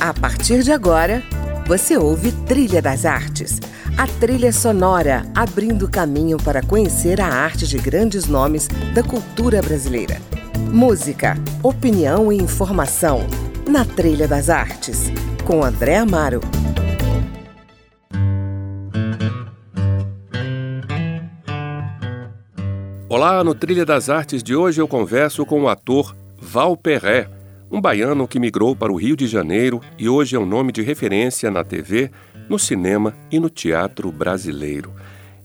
A partir de agora, você ouve Trilha das Artes, a trilha sonora abrindo caminho para conhecer a arte de grandes nomes da cultura brasileira. Música, opinião e informação na Trilha das Artes, com André Amaro. Olá, no Trilha das Artes de hoje eu converso com o ator Val Perré, um baiano que migrou para o Rio de Janeiro e hoje é um nome de referência na TV, no cinema e no teatro brasileiro.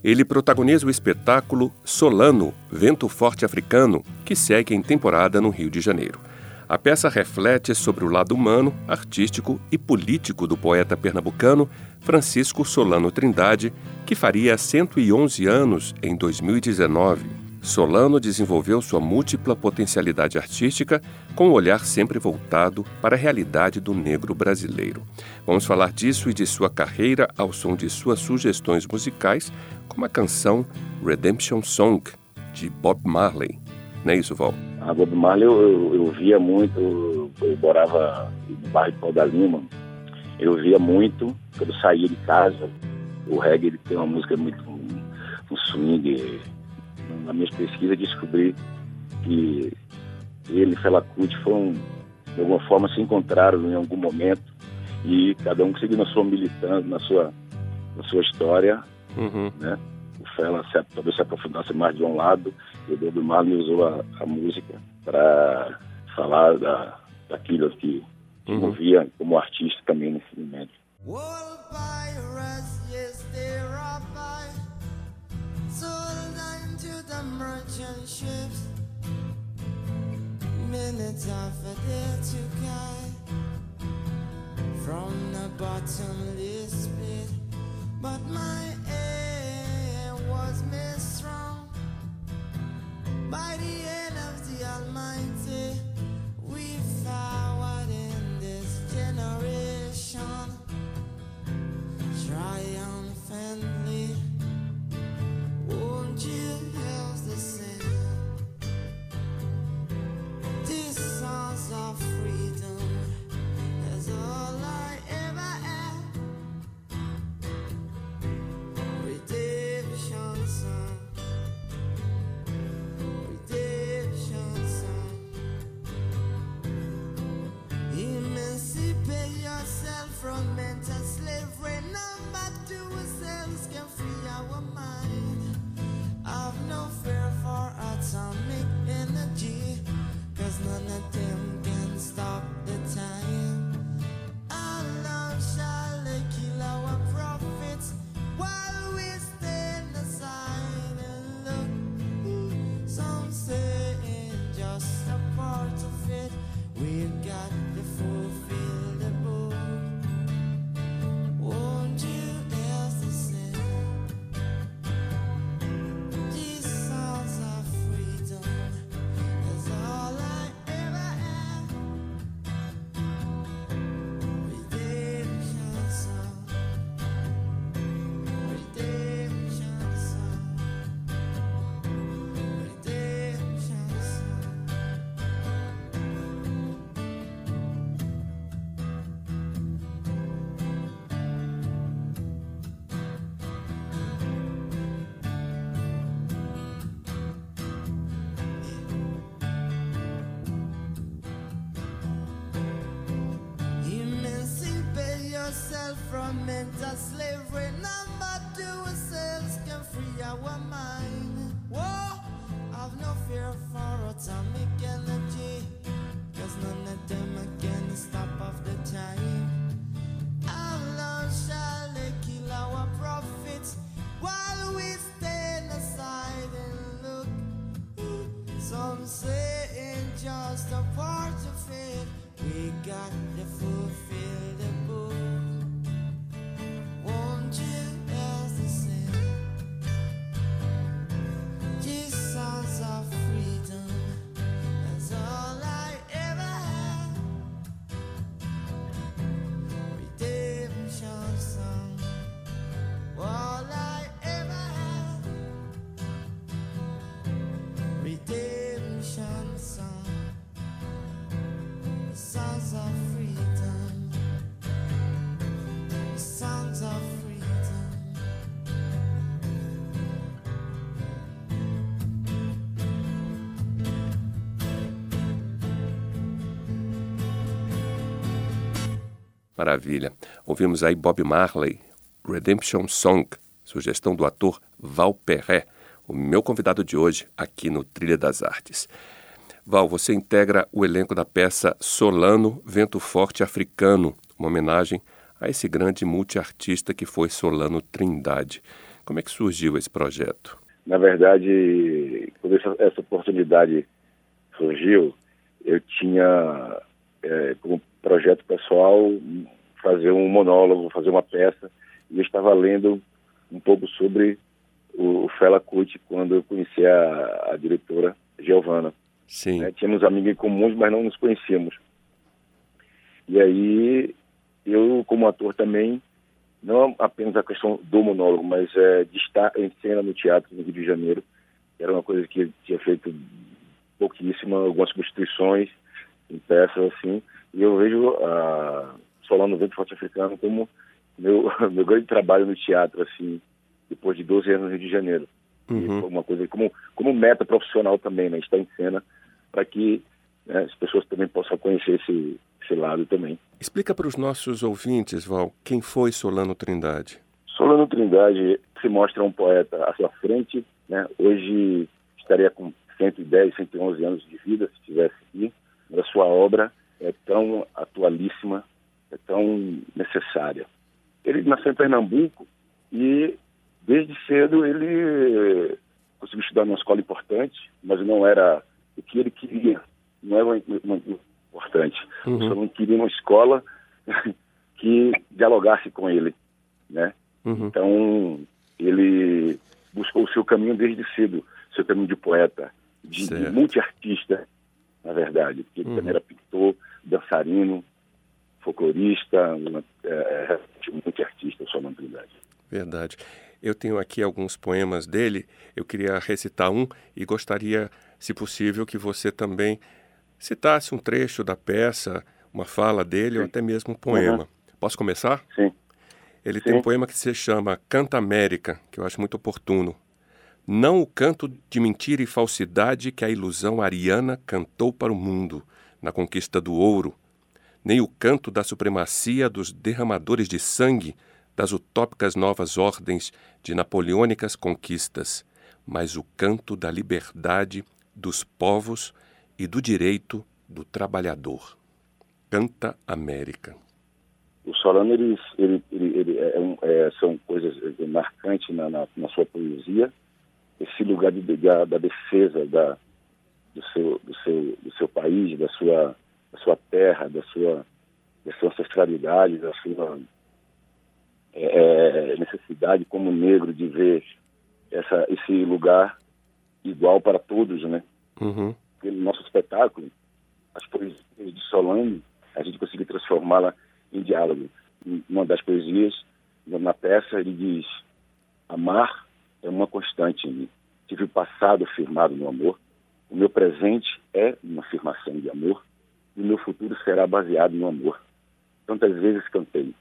Ele protagoniza o espetáculo Solano, Vento Forte Africano, que segue em temporada no Rio de Janeiro. A peça reflete sobre o lado humano, artístico e político do poeta pernambucano Francisco Solano Trindade, que faria 111 anos em 2019. Solano desenvolveu sua múltipla potencialidade artística com um olhar sempre voltado para a realidade do negro brasileiro. Vamos falar disso e de sua carreira ao som de suas sugestões musicais, como a canção Redemption Song, de Bob Marley. Não é isso, Val? A Bob Marley eu, eu, eu via muito, eu morava no bairro de Pau da Lima, eu via muito quando eu saía de casa. O reggae ele tem uma música muito um swing na minha pesquisa, descobri que ele e Fela Kuti foram, de alguma forma, se encontraram em algum momento e cada um seguindo a sua militância, na sua, na sua história, uhum. né? O Fela se, talvez se aprofundasse mais de um lado e o Bob Marley usou a, a música para falar da, daquilo que uhum. movia como artista também nesse momento. the merchant ships. Minutes are for there to guide from the bottomless pit. But my aim was made strong by the hand of the Almighty. We forward in this generation triumphantly. Some say it's just a part of it. We got to fulfill the book. Maravilha. Ouvimos aí Bob Marley, Redemption Song, sugestão do ator Val Perret, o meu convidado de hoje aqui no Trilha das Artes. Val, você integra o elenco da peça Solano, Vento Forte Africano, uma homenagem a esse grande multiartista que foi Solano Trindade. Como é que surgiu esse projeto? Na verdade, quando essa, essa oportunidade surgiu, eu tinha é, como projeto pessoal fazer um monólogo, fazer uma peça, e eu estava lendo um pouco sobre o, o Fela Kuti quando eu conheci a, a diretora Giovana. Sim. Né? Tínhamos amigos em comuns, mas não nos conhecíamos. E aí, eu, como ator também, não apenas a questão do monólogo, mas é, de estar em cena no teatro no Rio de Janeiro, era uma coisa que eu tinha feito pouquíssima, algumas substituições em peças assim, e eu vejo a Solano Vento Forte Africano como meu, meu grande trabalho no teatro, assim, depois de 12 anos no Rio de Janeiro. Uhum. E uma coisa como, como meta profissional também, né? Estar em cena para que né, as pessoas também possam conhecer esse, esse lado também. Explica para os nossos ouvintes, Val, quem foi Solano Trindade? Solano Trindade se mostra um poeta à sua frente, né? Hoje estaria com 110, 111 anos de vida, se estivesse aqui. A sua obra é tão atualíssima, é tão necessária. Ele nasceu em Pernambuco e desde cedo ele conseguiu estudar numa escola importante, mas não era o que ele queria, não era importante. Uhum. Ele não queria uma escola que dialogasse com ele, né? Uhum. Então ele buscou o seu caminho desde cedo, seu caminho de poeta, de, de multiartista, na verdade, porque ele uhum. também era pintor, dançarino, folclorista, uma, é, é multiartista, só na Trindade. Verdade. Eu tenho aqui alguns poemas dele, eu queria recitar um e gostaria, se possível, que você também citasse um trecho da peça, uma fala dele Sim. ou até mesmo um poema. Uhum. Posso começar? Sim. Ele Sim. tem um poema que se chama Canta América, que eu acho muito oportuno. Não o canto de mentira e falsidade que a ilusão ariana cantou para o mundo na conquista do ouro, nem o canto da supremacia dos derramadores de sangue das utópicas novas ordens de napoleônicas conquistas, mas o canto da liberdade dos povos e do direito do trabalhador. Canta América. O Solano ele, ele, ele, ele é um, é, são coisas marcantes na, na, na, sua poesia. Esse lugar de, da, da defesa da, do, seu, do, seu, do seu país, da sua, da sua terra, da sua, da sua ancestralidade, da sua é, é, necessidade como negro de ver essa, esse lugar igual para todos, né? Uhum. Pelo nosso espetáculo, as poesias de Solano, a gente conseguiu transformá-la em diálogo. Uma das poesias, na peça, ele diz: Amar é uma constante em mim. Tive o passado firmado no amor, o meu presente é uma afirmação de amor, e o meu futuro será baseado no amor. Tantas vezes cantei,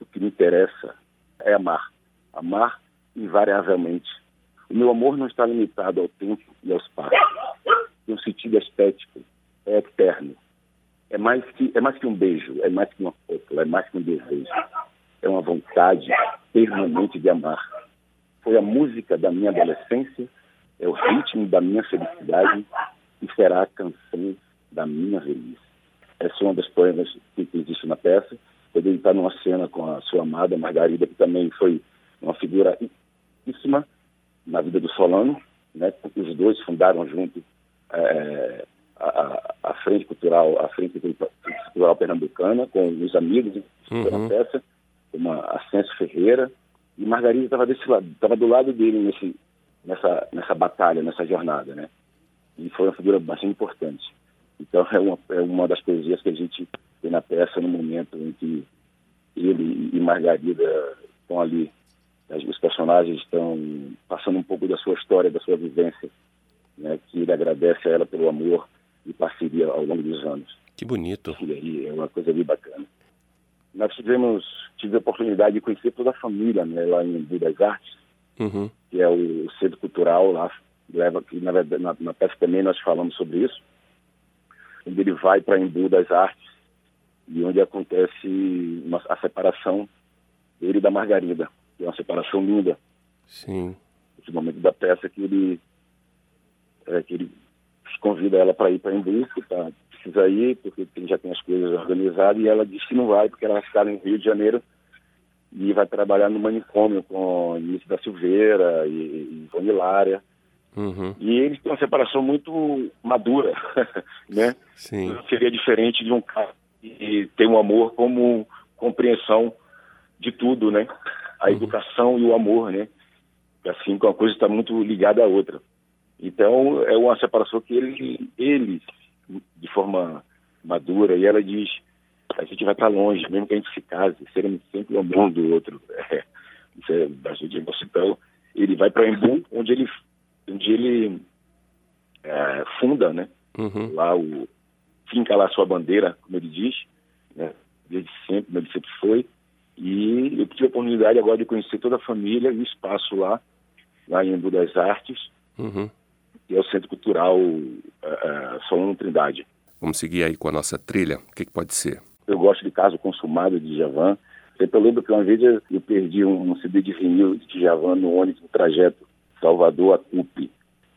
o que me interessa é amar. Amar invariavelmente. O meu amor não está limitado ao tempo e ao espaço. Tem um sentido estético. É eterno. É mais, que, é mais que um beijo, é mais que uma foto, é mais que um desejo. É uma vontade permanente de amar. Foi a música da minha adolescência, é o ritmo da minha felicidade e será a canção da minha velhice. Essa é uma das poemas que existe na peça poder estar numa cena com a sua amada Margarida, que também foi uma figura íssima na vida do Solano, né? Porque os dois fundaram junto é, a, a, Frente Cultural, a Frente Cultural Pernambucana, com os amigos uhum. da peça, como a Ascenso Ferreira, e Margarida estava desse lado, estava do lado dele nesse, nessa, nessa batalha, nessa jornada, né? E foi uma figura bastante importante. Então é uma, é uma das poesias que a gente tem na peça no momento em que ele e Margarida estão ali. Os personagens estão passando um pouco da sua história, da sua vivência, né, que ele agradece a ela pelo amor e parceria ao longo dos anos. Que bonito. E aí é uma coisa bem bacana. Nós tivemos, tive a oportunidade de conhecer toda a família né, lá em Embu das Artes, uhum. que é o centro cultural lá, leva que na na, na peça também nós falamos sobre isso onde ele vai para Embu das Artes e onde acontece uma, a separação dele da Margarida, que é uma separação linda. Sim. Esse momento da peça que ele, é, que ele convida ela para ir para Embu, que tá, precisa ir, porque já tem as coisas organizadas, e ela diz que não vai, porque ela vai ficar no Rio de Janeiro e vai trabalhar no manicômio com Início da Silveira e, e Ivone Lária. Uhum. E eles têm uma separação muito madura, né? Sim. Seria diferente de um cara que tem um amor como compreensão de tudo, né? A uhum. educação e o amor, né? Assim, uma coisa está muito ligada à outra. Então, é uma separação que ele, ele, de forma madura, e ela diz, a gente vai estar longe, mesmo que a gente se case, seremos sempre um bom do outro. É, isso é bastante. Então, ele vai para Embu, onde ele onde ele é, funda, né? Uhum. Lá o finca lá sua bandeira, como ele diz, né? Desde sempre, como ele sempre foi. E eu tive a oportunidade agora de conhecer toda a família e o espaço lá, lá em Embu das Artes, uhum. Que é o Centro Cultural uh, uh, Solano Trindade. Vamos seguir aí com a nossa trilha. O que, que pode ser? Eu gosto de Caso Consumado de Javan. Eu lembro que uma vez eu perdi um CD de vinil de Javan no ônibus no trajeto Salvador a CUP.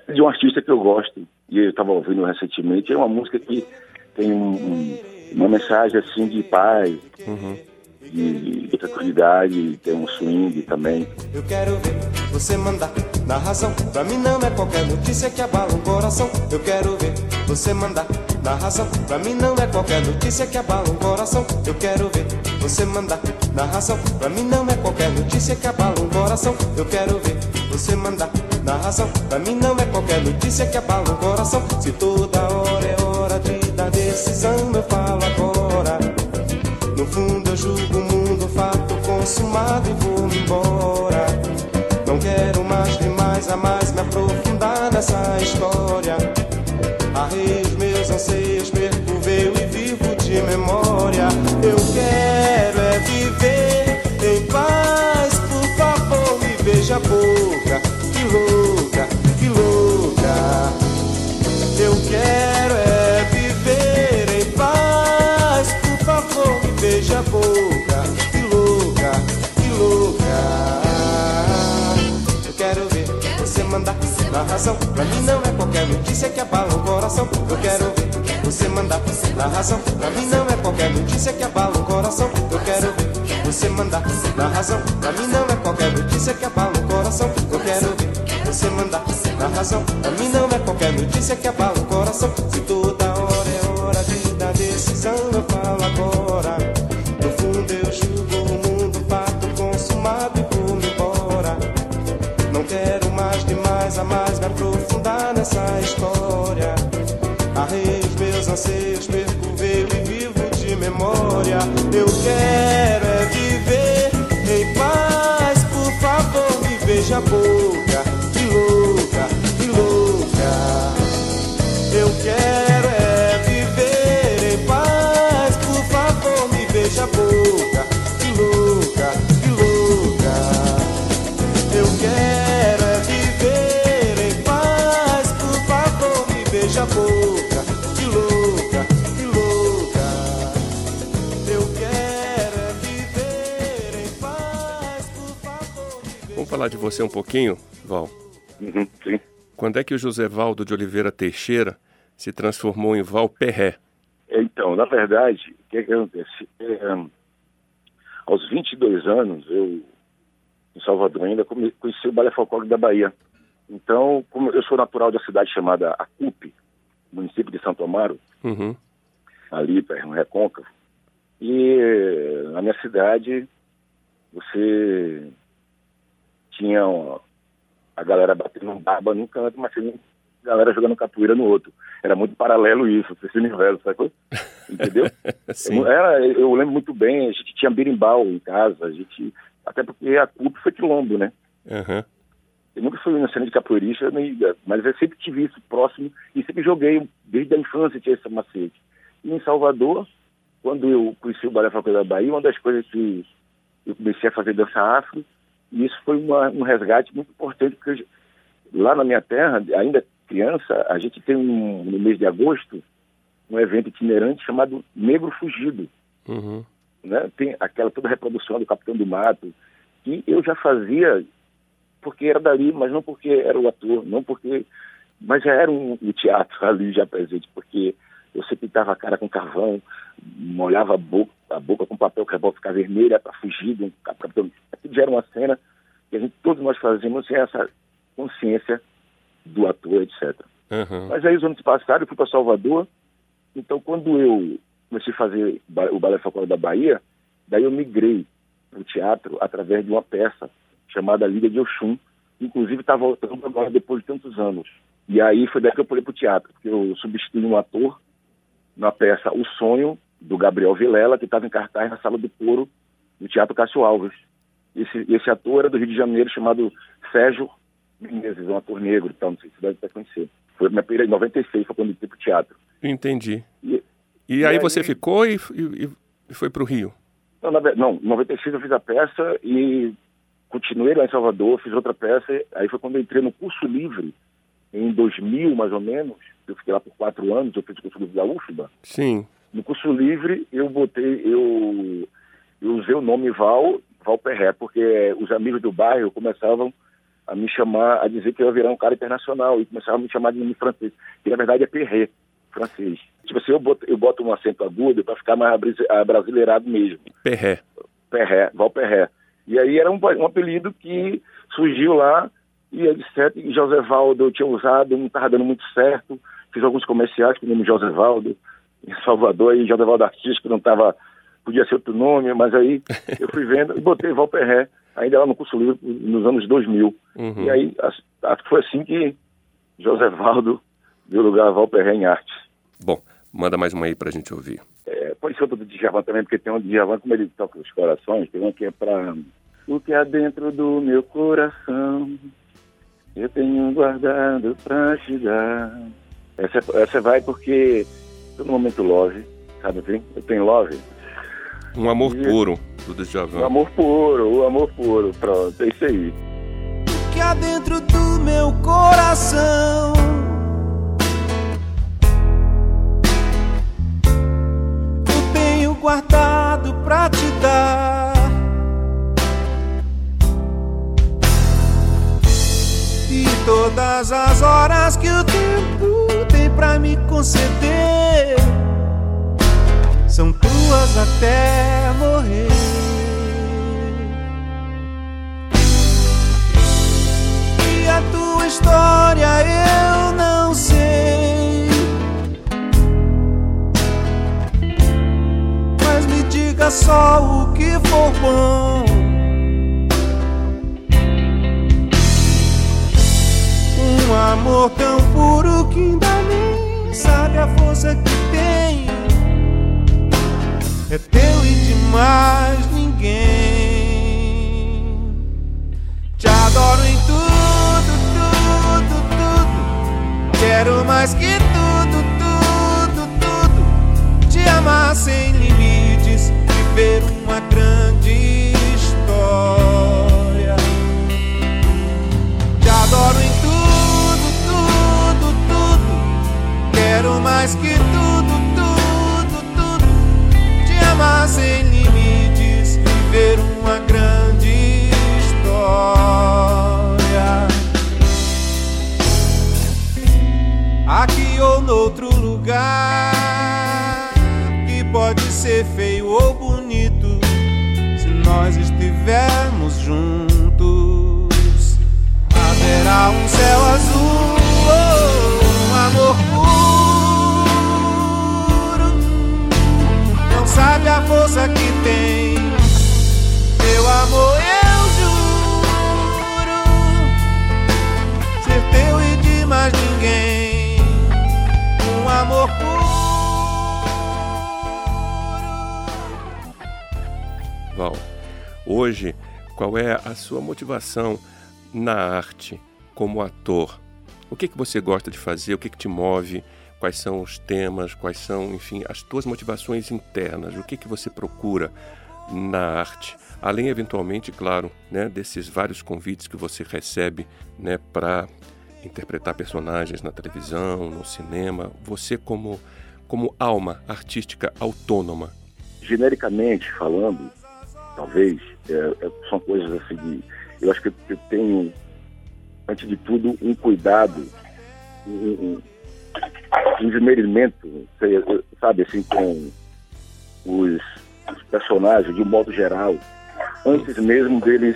É de um artista que eu gosto e eu estava ouvindo recentemente. É uma música que tem um, um, uma mensagem assim de paz, uhum. de, de tranquilidade, tem um swing também. Eu quero ver você mandar na razão. Pra mim não é qualquer notícia que abala o coração. Eu quero ver você mandar na razão. Pra mim não é qualquer notícia que abala o coração. Eu quero ver você mandar na razão. Pra mim não é qualquer notícia que abala o coração. Eu quero ver você mandar na razão. Pra mim não é qualquer notícia que abala o coração. Se toda hora é hora de dar decisão, eu falo agora. No fundo eu julgo o mundo, fato consumado e vou embora. Nessa história. Arrei razão. Pra mim não é qualquer notícia que abala o coração. Eu quero ver você mandar na razão. Pra mim não é qualquer notícia que abala o coração. Eu quero ver você mandar na razão. Pra mim não é qualquer notícia que abala o coração. Eu quero ver você mandar na razão. Pra mim não é qualquer notícia que abala o coração. Se toda anseios, perco o veio e vivo de memória. Eu quero é viver em paz, por favor, me veja boca. Falar de você um pouquinho, Val. Uhum, sim. Quando é que o José Valdo de Oliveira Teixeira se transformou em Val Perré? Então, na verdade, o que, é que acontece? É, aos 22 anos, eu, em Salvador ainda, conheci o Balé Folclórico da Bahia. Então, como eu sou natural da cidade chamada Acupe, município de Santo Amaro, Uhum. ali perto no Recôncavo, e eh, na minha cidade você tinha a galera batendo barba num canto, mas tinha a galera jogando capoeira no outro. Era muito paralelo isso, esse universo, sacou? Entendeu? Sim. Era, eu lembro muito bem, a gente tinha berimbau em casa, a gente, até porque a CUP foi quilombo, né? Aham. Eu nunca fui na cena de capoeirista, nem- mas eu sempre tive isso próximo e sempre joguei, desde a infância tinha esse macete. E em Salvador, quando eu conheci o Balé da Bahia, uma das coisas que eu comecei a fazer dança afro, e isso foi uma- um resgate muito importante, porque eu- lá na minha terra, ainda criança, a gente tem um, no mês de agosto um evento itinerante chamado Negro Fugido. Uhum. Né? Tem aquela toda reprodução do Capitão do Mato, que eu já fazia porque era dali, mas não porque era o ator, não porque. Mas já era um, um teatro ali já presente, porque eu sempre pintava a cara com carvão, molhava a boca, a boca com papel que a boca ficava vermelha para fugir do capitão. Aquilo já era uma cena que a gente, todos nós fazíamos sem essa consciência do ator, etc. Uhum. Mas aí, os anos passaram, eu fui para Salvador, então quando eu comecei a fazer o Balé Folclórico da Bahia, daí eu migrei para o teatro através de uma peça chamada Liga de Oxum, inclusive está voltando agora depois de tantos anos. E aí foi daí que eu pulei para o teatro, porque eu substituí um ator na peça O Sonho, do Gabriel Vilela, que estava em cartaz na Sala do Coro, do Teatro Cássio Alves. Esse, esse ator era do Rio de Janeiro, chamado Sérgio Menezes, um ator negro, então, não sei se você deve até conhecer. Foi minha primeira em 96, foi quando eu fui para o teatro. Entendi. E, e, e aí, aí, você ficou e, e, e foi para o Rio? Não, na, não, em 96 eu fiz a peça e continuei lá em Salvador, fiz outra peça. Aí foi quando eu entrei no curso livre, em 2000 mais ou menos. Eu fiquei lá por quatro anos, eu fiz o curso livre da UFBA. Sim. No curso livre eu botei, eu, eu usei o nome Val, Val Perré, porque os amigos do bairro começavam a me chamar, a dizer que eu ia virar um cara internacional e começavam a me chamar de nome francês, que na verdade é Perré, francês. Tipo assim, eu boto, eu boto um acento agudo para ficar mais brasileirado mesmo. Perré. Perré, Val Perré. E aí era um, um apelido que surgiu lá e etc. E José Valdo eu tinha usado, não estava dando muito certo. Fiz alguns comerciais com o nome José Valdo em Salvador, e José Valdo Artístico não estava, podia ser outro nome, mas aí eu fui vendo e botei Valperré, ainda lá no curso livre, nos anos 2000. Uhum. E aí acho que foi assim que José Valdo deu lugar a Valperré em arte. Bom, manda mais uma aí para a gente ouvir. É, pode ser outra do Djavan também, porque tem um Djavan, como ele toca os corações, tem um que é para o que há dentro do meu coração, eu tenho guardado pra te dar. Essa, essa vai porque tô no momento love, sabe assim? Eu tenho love. Um amor e, puro, do Djavan. Um amor puro, o um amor puro, pronto, é isso aí. O que há dentro do meu coração Eu tenho guardado pra te dar todas as horas que o tempo tem pra me conceder são tuas até morrer. E a tua história eu não sei. Mas me diga só o que for bom. Um amor tão puro que ainda sabe a força que tem. É teu e de mais ninguém. Te adoro em tudo, tudo, tudo. Quero mais que tudo, tudo, tudo. Te amar sem limites, viver uma grande noutro lugar, que pode ser feio ou bonito, se nós estivermos juntos. Haverá um céu azul, oh, um amor puro sabe a força que tem. Hoje, qual é a sua motivação na arte como ator? O que, que você gosta de fazer? O que, que te move? quais são os temas, quais são, enfim, as tuas motivações internas, o que que você procura na arte, além eventualmente, claro, né, desses vários convites que você recebe, né, para interpretar personagens na televisão, no cinema, você como como alma artística autônoma. genericamente falando, talvez, é, é, são coisas assim de. Eu acho que eu tenho, antes de tudo, um cuidado, um, um sabe, assim, com os, os personagens, de um modo geral, antes mesmo deles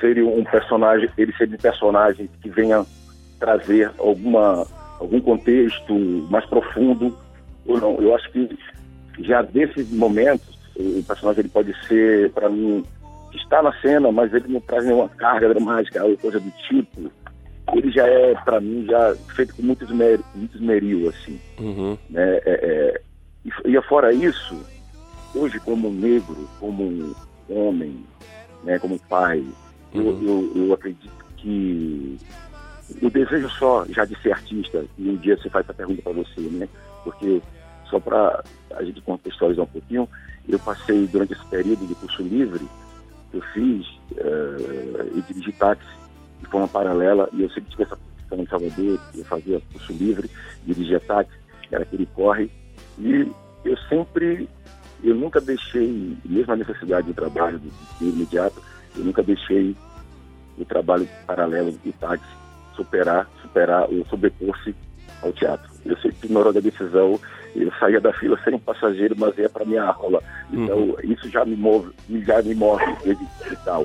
serem um personagem, eles serem personagens que venham trazer alguma, algum contexto mais profundo ou não. Eu acho que já desses momentos, o personagem ele pode ser, para mim, está na cena, mas ele não traz nenhuma carga dramática ou coisa do tipo. Ele já é, para mim, já feito com muito esmeril, muito esmeril assim. Uhum. Né? É, é, e, e fora isso, hoje como negro, como homem, né, como pai, uhum. eu, eu, eu acredito que o desejo só já de ser artista, e um dia você faz essa pergunta para você, né? Porque só para a gente contextualizar um pouquinho, eu passei durante esse período de curso livre, eu fiz uh, e dirigi táxi de forma paralela, e eu sempre tive essa profissão em Salvador, eu fazia curso livre, dirigia táxi, era aquele corre, e eu sempre, eu nunca deixei, mesmo a necessidade de trabalho de, de imediato, eu nunca deixei o trabalho paralelo de táxi superar, superar ou sobrepor-se ao teatro. Eu sempre, na hora da decisão, eu saía da fila sem um passageiro, mas ia para minha aula. Então, uhum. isso já me move, já me move e tal.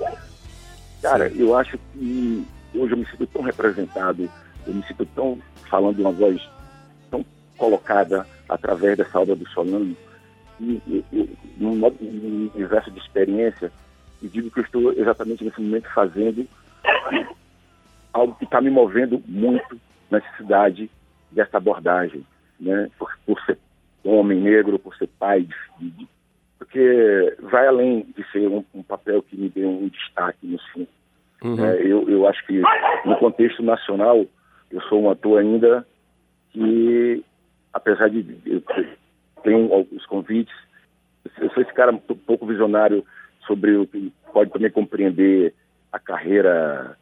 Cara, eu acho que hoje eu me sinto tão representado, eu me sinto tão falando de uma voz tão colocada através dessa obra do Solano, e, num, universo de experiência, e digo que eu estou exatamente nesse momento fazendo algo que está me movendo muito na necessidade dessa abordagem, né? Por, por ser homem negro, por ser pai, de, de, porque vai além de ser um, um, papel que me dê um destaque no filme. Uhum. É, eu, eu acho que no contexto nacional eu sou um ator ainda que, apesar de eu tenho alguns convites, eu sou esse cara um pouco visionário sobre o que pode também compreender a carreira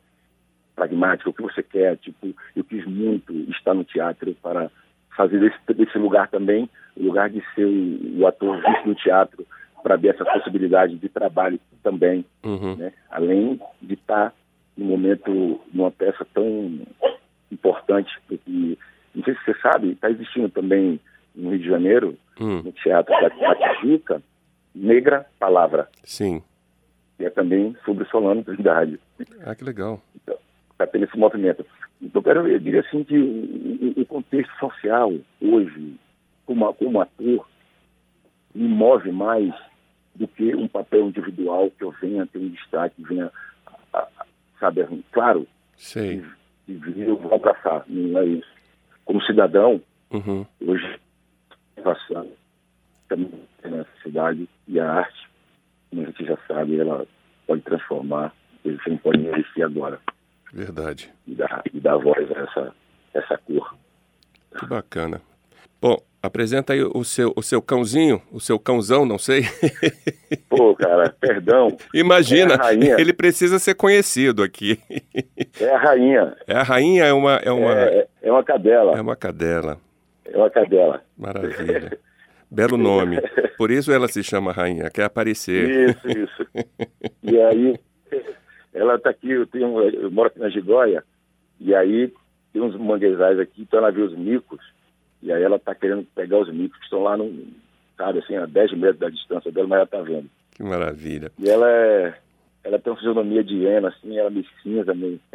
pragmática, o que você quer. Tipo, eu quis muito estar no teatro para fazer desse, desse lugar também, o lugar de ser o, o ator visto no teatro, para ver essa possibilidade de trabalho também, uhum. né? além de estar no momento numa peça tão importante, porque, não sei se você sabe, está existindo também no Rio de Janeiro, uhum. no Teatro da, da Tijuca, Negra Palavra. Sim. Que é também sobre Solano Trindade. Ah, que legal. Então, está tendo esse movimento. Então, eu, eu diria assim que o, o contexto social hoje, como, como ator, me move mais do que um papel individual que eu venha ter um destaque, venha, a, a, sabe, claro, Sei. de, de eu vou abraçar, não é isso. Como cidadão, uhum. hoje, passando também na cidade e a arte, como a gente já sabe, ela pode transformar, eles não podem existir agora. Verdade. E dar, e dar voz a essa, essa cor. Que bacana. Bom, apresenta aí o seu, o seu cãozinho, o seu cãozão, não sei. Pô, cara, perdão. Imagina, é ele precisa ser conhecido aqui. É a rainha. É a rainha, é uma... É uma, é, é uma cadela. É uma cadela. É uma cadela. Maravilha. Belo nome. Por isso ela se chama rainha, quer aparecer. Isso, isso. E aí, ela está aqui, eu, tenho, eu moro aqui na Gigóia, e aí tem uns manguezais aqui, então ela vê os micos, e aí ela está querendo pegar os micos que estão lá, no, sabe, assim, a 10 metros da distância dela, mas ela está vendo. Que maravilha. E ela é, ela tem uma fisionomia de hiena, assim, ela me cinza meio.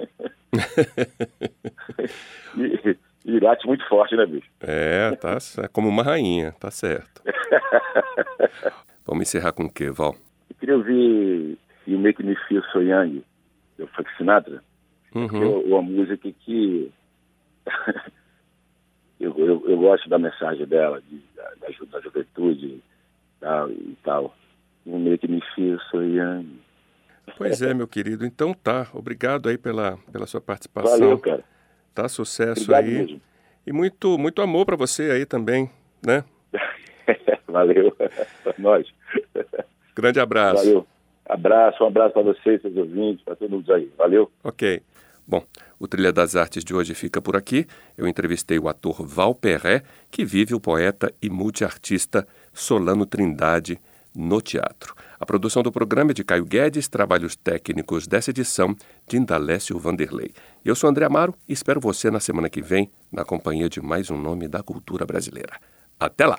e, e late muito forte, né, bicho? É, tá é como uma rainha, tá certo. Vamos encerrar com o quê, Val? Eu queria ouvir You Make Me Feel So Young, do Frank Sinatra. Uhum. Uma música que eu, eu, eu, gosto da mensagem dela, de, da, da, juventude tal, e tal. You Make Me Feel So Young. Pois é, meu querido. Então tá. Obrigado aí pela, pela sua participação. Valeu, cara. Tá, sucesso Obrigado aí. Mesmo. E muito, muito amor para você aí também, né? Valeu. Pra nós. Grande abraço. Valeu. Abraço, um abraço para vocês, seus ouvintes, para todo mundo aí. Valeu. Ok. Bom, o Trilha das Artes de hoje fica por aqui. Eu entrevistei o ator Val Perré, que vive o poeta e multiartista Solano Trindade no teatro. A produção do programa é de Caio Guedes, trabalhos técnicos dessa edição de Indalécio Vanderlei. Eu sou André Amaro e espero você na semana que vem na companhia de mais um nome da cultura brasileira. Até lá!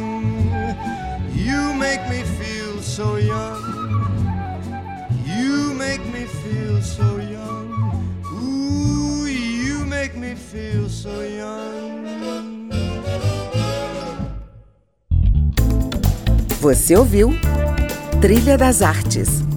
Make me feel so young. You make me feel so young. Ooh, you make me feel so young. Você ouviu Trilha das Artes